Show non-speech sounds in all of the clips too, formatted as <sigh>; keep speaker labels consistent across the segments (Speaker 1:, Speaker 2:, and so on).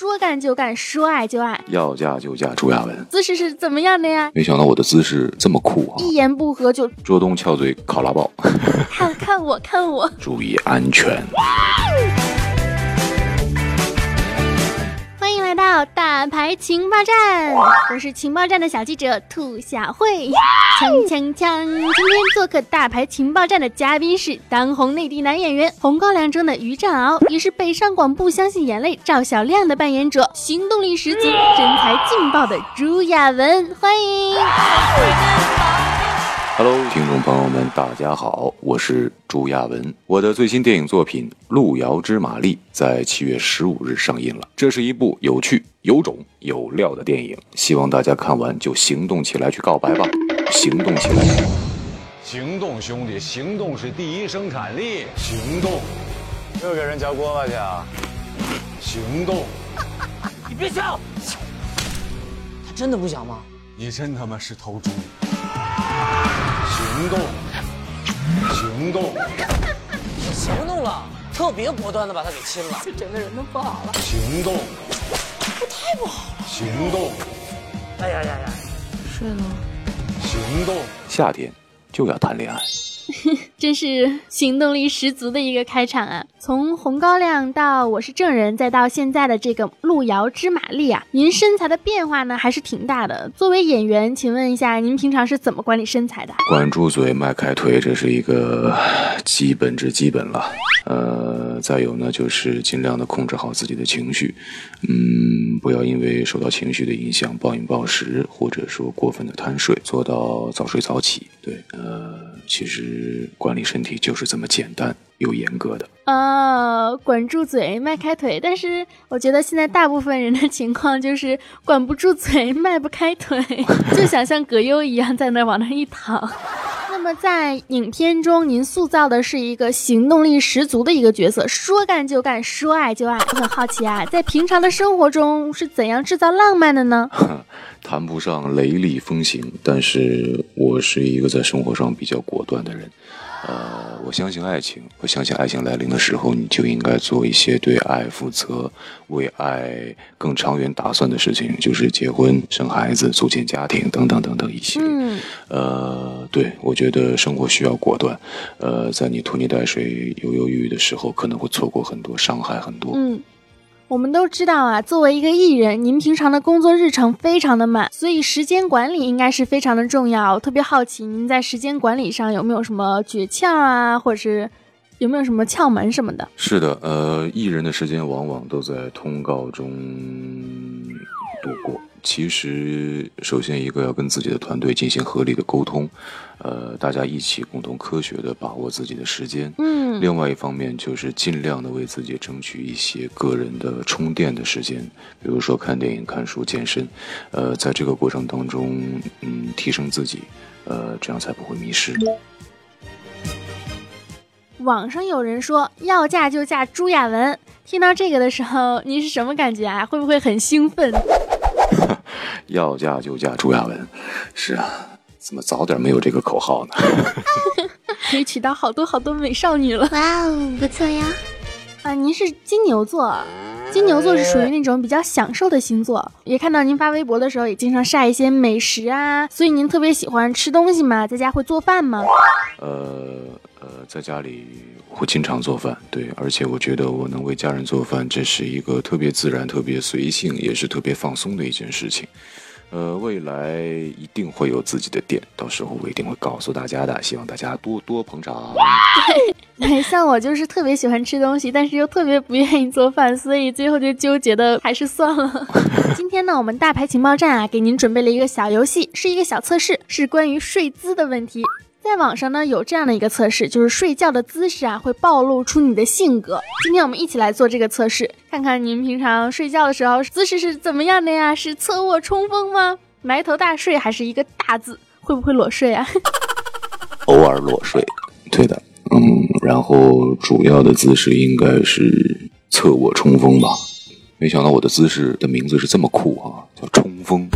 Speaker 1: 说干就干，说爱就爱，
Speaker 2: 要嫁就嫁朱亚文。
Speaker 1: 姿势是怎么样的呀？
Speaker 2: 没想到我的姿势这么酷啊！
Speaker 1: 一言不合就
Speaker 2: 捉东翘嘴考拉爆，<laughs>
Speaker 1: 看看我，看我，<laughs>
Speaker 2: 注意安全。
Speaker 1: 到大牌情报站，我是情报站的小记者兔小慧。锵锵锵！今天做客大牌情报站的嘉宾是当红内地男演员《红高粱》中的于占鳌，也是北上广不相信眼泪赵小亮的扮演者，行动力十足、身材劲爆的朱亚文，欢迎。
Speaker 2: Hello，听众朋友们，大家好，我是朱亚文。我的最新电影作品《路遥知马力》在七月十五日上映了。这是一部有趣、有种、有料的电影，希望大家看完就行动起来去告白吧！行动起来！
Speaker 3: 行动，兄弟，行动是第一生产力。行动，
Speaker 4: 又给人嚼锅巴去啊！
Speaker 3: 行动，
Speaker 5: 你别笑，他真的不想吗？
Speaker 3: 你真他妈是头猪！行动，行动，
Speaker 5: 我行动了，特别果断的把他给亲了，这整个人都不好了。
Speaker 3: 行动，
Speaker 5: 这太不好了。
Speaker 3: 行动，
Speaker 5: 哎呀呀呀，睡了。
Speaker 3: 行动，
Speaker 2: 夏天就要谈恋爱。<laughs>
Speaker 1: 真是行动力十足的一个开场啊！从红高粱到我是证人，再到现在的这个路遥知马力啊，您身材的变化呢还是挺大的。作为演员，请问一下，您平常是怎么管理身材的？
Speaker 2: 管住嘴，迈开腿，这是一个基本之基本了。呃，再有呢，就是尽量的控制好自己的情绪，嗯，不要因为受到情绪的影响暴饮暴食，或者说过分的贪睡，做到早睡早起。对，呃，其实管理身体就是这么简单又严格的。
Speaker 1: 呃，管住嘴，迈开腿。但是我觉得现在大部分人的情况就是管不住嘴，迈不开腿，就想像葛优一样在那往那一躺。那么在影片中，您塑造的是一个行动力十足的一个角色，说干就干，说爱就爱。我很好奇啊，在平常的生活中是怎样制造浪漫的呢？<laughs>
Speaker 2: 谈不上雷厉风行，但是我是一个在生活上比较果断的人。呃，我相信爱情，我相信爱情来临的时候，你就应该做一些对爱负责、为爱更长远打算的事情，就是结婚、生孩子、组建家庭等等等等一系列。
Speaker 1: 嗯，
Speaker 2: 呃，对，我觉得生活需要果断。呃，在你拖泥带水、犹犹豫豫的时候，可能会错过很多，伤害很多。
Speaker 1: 嗯，我们都知道啊，作为一个艺人，您平常的工作日程非常的满，所以时间管理应该是非常的重要。我特别好奇，您在时间管理上有没有什么诀窍啊，或者是有没有什么窍门什么的？
Speaker 2: 是的，呃，艺人的时间往往都在通告中度过。其实，首先一个要跟自己的团队进行合理的沟通，呃，大家一起共同科学的把握自己的时间。
Speaker 1: 嗯，
Speaker 2: 另外一方面就是尽量的为自己争取一些个人的充电的时间，比如说看电影、看书、健身，呃，在这个过程当中，嗯，提升自己，呃，这样才不会迷失。
Speaker 1: 网上有人说要嫁就嫁朱亚文，听到这个的时候，您是什么感觉啊？会不会很兴奋？<laughs>
Speaker 2: 要嫁就嫁朱亚文，是啊，怎么早点没有这个口号呢？<laughs>
Speaker 1: 可以娶到好多好多美少女了。
Speaker 6: 哇哦，不错呀！
Speaker 1: 啊，您是金牛座，金牛座是属于那种比较享受的星座。也看到您发微博的时候，也经常晒一些美食啊，所以您特别喜欢吃东西吗？在家会做饭吗？
Speaker 2: 呃呃，在家里会经常做饭，对，而且我觉得我能为家人做饭，这是一个特别自然、特别随性，也是特别放松的一件事情。呃，未来一定会有自己的店，到时候我一定会告诉大家的，希望大家多多捧场。<laughs>
Speaker 1: 对，像我就是特别喜欢吃东西，但是又特别不愿意做饭，所以最后就纠结的还是算了。<laughs> 今天呢，我们大牌情报站啊，给您准备了一个小游戏，是一个小测试，是关于睡姿的问题。在网上呢有这样的一个测试，就是睡觉的姿势啊会暴露出你的性格。今天我们一起来做这个测试，看看您平常睡觉的时候姿势是怎么样的呀？是侧卧冲锋吗？埋头大睡还是一个大字？会不会裸睡啊？<laughs>
Speaker 2: 偶尔裸睡，对的，嗯，然后主要的姿势应该是侧卧冲锋吧。没想到我的姿势的名字是这么酷啊，叫冲锋。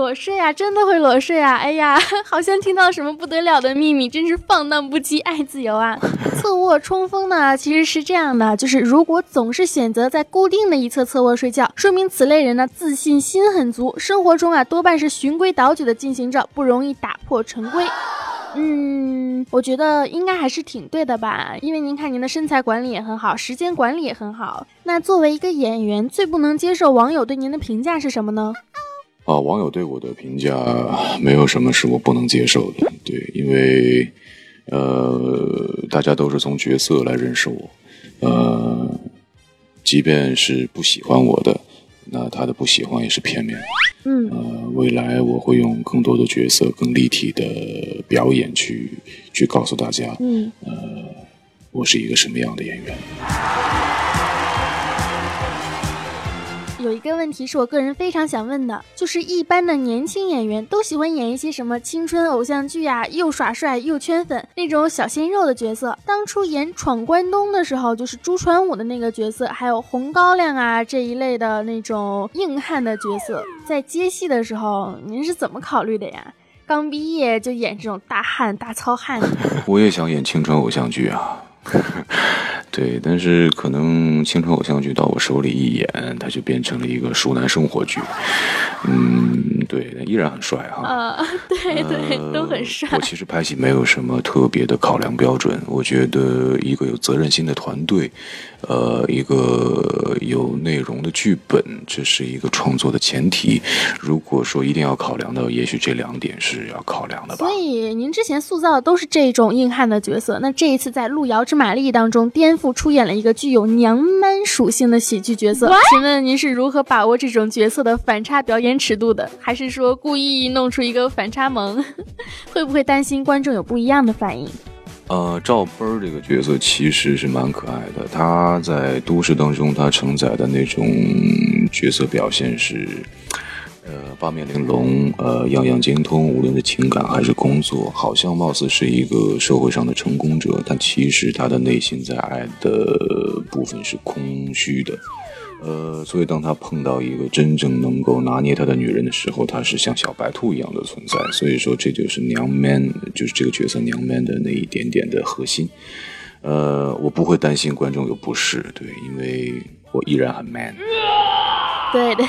Speaker 1: 裸睡啊，真的会裸睡啊！哎呀，<laughs> 好像听到什么不得了的秘密，真是放荡不羁，爱自由啊！<laughs> 侧卧冲锋呢，其实是这样的，就是如果总是选择在固定的一侧侧卧睡觉，说明此类人呢自信心很足，生活中啊多半是循规蹈矩的进行着，不容易打破陈规。<laughs> 嗯，我觉得应该还是挺对的吧，因为您看您的身材管理也很好，时间管理也很好。那作为一个演员，最不能接受网友对您的评价是什么呢？
Speaker 2: 啊，网友对我的评价没有什么是我不能接受的，对，因为呃，大家都是从角色来认识我，呃，即便是不喜欢我的，那他的不喜欢也是片面。
Speaker 1: 嗯，
Speaker 2: 呃，未来我会用更多的角色、更立体的表演去去告诉大家，
Speaker 1: 嗯，
Speaker 2: 呃，我是一个什么样的演员。
Speaker 1: 有一个问题是我个人非常想问的，就是一般的年轻演员都喜欢演一些什么青春偶像剧啊，又耍帅又圈粉那种小鲜肉的角色。当初演《闯关东》的时候，就是朱传武的那个角色，还有红高粱啊这一类的那种硬汉的角色，在接戏的时候，您是怎么考虑的呀？刚毕业就演这种大汉大糙汉，<laughs>
Speaker 2: 我也想演青春偶像剧啊。对，但是可能青春偶像剧到我手里一演，它就变成了一个熟男生活剧。嗯，对，依然很帅哈。
Speaker 1: 啊，对 <laughs> 对，
Speaker 2: 呃
Speaker 1: 都很帅。
Speaker 2: 我其实拍戏没有什么特别的考量标准，我觉得一个有责任心的团队，呃，一个有内容的剧本，这是一个创作的前提。如果说一定要考量的，也许这两点是要考量的吧
Speaker 1: 所。以您之前塑造的都是这种硬汉的角色，那这一次在《路遥知马力》当中颠覆出演了一个具有娘 man 属性的喜剧角色，请问您是如何把握这种角色的反差表演尺度的？还是说故意弄出一个反差萌？<laughs> 会不会担心观众有不一样的反应？
Speaker 2: 呃，赵奔儿这个角色其实是蛮可爱的。他在都市当中，他承载的那种角色表现是，呃，八面玲珑，呃，样样精通，无论是情感还是工作，好像貌似是一个社会上的成功者，但其实他的内心在爱的部分是空虚的。呃，所以当他碰到一个真正能够拿捏他的女人的时候，他是像小白兔一样的存在。所以说，这就是娘 man，就是这个角色娘 man 的那一点点的核心。呃，我不会担心观众有不适，对，因为我依然很 man。
Speaker 1: 对对，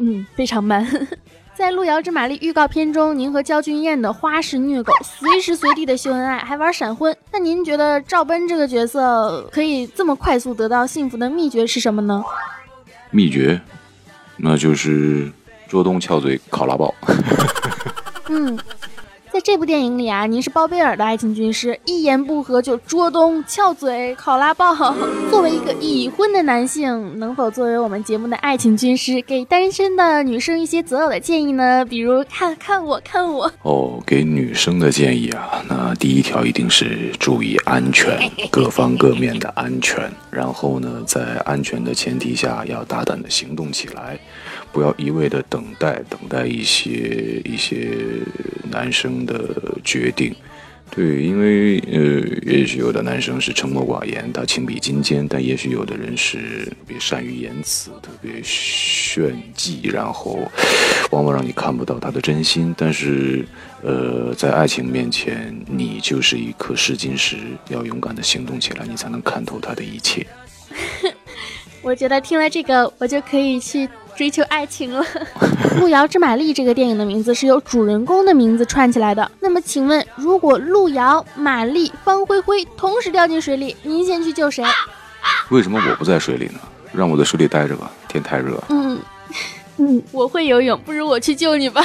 Speaker 1: 嗯，非常 man。<laughs> 在《路遥知马力》预告片中，您和焦俊艳的花式虐狗，随时随地的秀恩爱，还玩闪婚。那您觉得赵奔这个角色可以这么快速得到幸福的秘诀是什么呢？
Speaker 2: 秘诀，那就是捉东翘嘴考拉爆。<laughs>
Speaker 1: 嗯，这部电影里啊，您是包贝尔的爱情军师，一言不合就捉东翘嘴考拉爆。作为一个已婚的男性，能否作为我们节目的爱情军师，给单身的女生一些择偶的建议呢？比如看看我，看我。
Speaker 2: 哦，给女生的建议啊，那第一条一定是注意安全，各方各面的安全。然后呢，在安全的前提下，要大胆的行动起来，不要一味的等待，等待一些一些男生的决定。对，因为呃，也许有的男生是沉默寡言，他情比金坚，但也许有的人是特别善于言辞，特别炫技，然后往往让你看不到他的真心。但是，呃，在爱情面前，你就是一颗试金石，要勇敢的行动起来，你才能看透他的一切。<laughs>
Speaker 1: 我觉得听了这个，我就可以去追求爱情了。<laughs>《路遥知马力》这个电影的名字是由主人公的名字串起来的。那么，请问，如果路遥、马力、方辉辉同时掉进水里，您先去救谁？
Speaker 2: 为什么我不在水里呢？让我在水里待着吧，天太热。
Speaker 1: 嗯嗯，我会游泳，不如我去救你吧。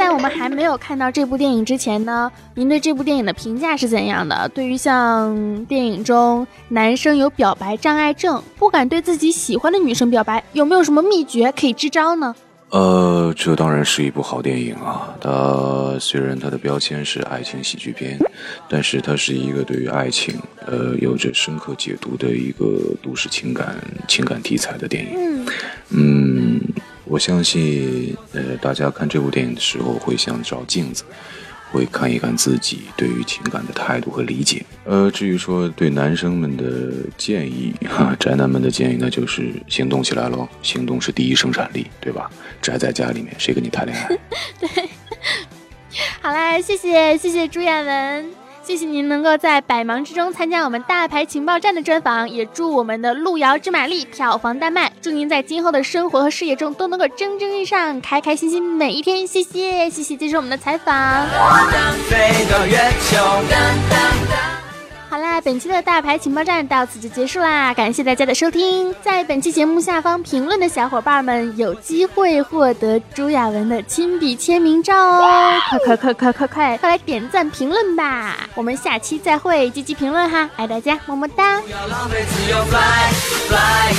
Speaker 1: 在我们还没有看到这部电影之前呢，您对这部电影的评价是怎样的？对于像电影中男生有表白障碍症，不敢对自己喜欢的女生表白，有没有什么秘诀可以支招呢？
Speaker 2: 呃，这当然是一部好电影啊。它虽然它的标签是爱情喜剧片，但是它是一个对于爱情，呃，有着深刻解读的一个都市情感情感题材的电影。
Speaker 1: 嗯
Speaker 2: 嗯，我相信，呃，大家看这部电影的时候会像照镜子，会看一看自己对于情感的态度和理解。呃，至于说对男生们的建议，哈，宅男们的建议那，就是行动起来喽，行动是第一生产力，对吧？宅在家里面，谁跟你谈恋爱？<laughs>
Speaker 1: 对，<laughs> 好啦，谢谢谢谢朱亚文。谢谢您能够在百忙之中参加我们大牌情报站的专访，也祝我们的路遥知马力票房大卖，祝您在今后的生活和事业中都能够蒸蒸日上，开开心心每一天。谢谢，谢谢接受我们的采访。好啦，本期的大牌情报站到此就结束啦，感谢大家的收听。在本期节目下方评论的小伙伴们有机会获得朱亚文的亲笔签名照哦！快快快快快快，快来点赞评论吧！我们下期再会，积极评论哈，爱大家，么么哒。
Speaker 6: 不要浪费自由 fly fly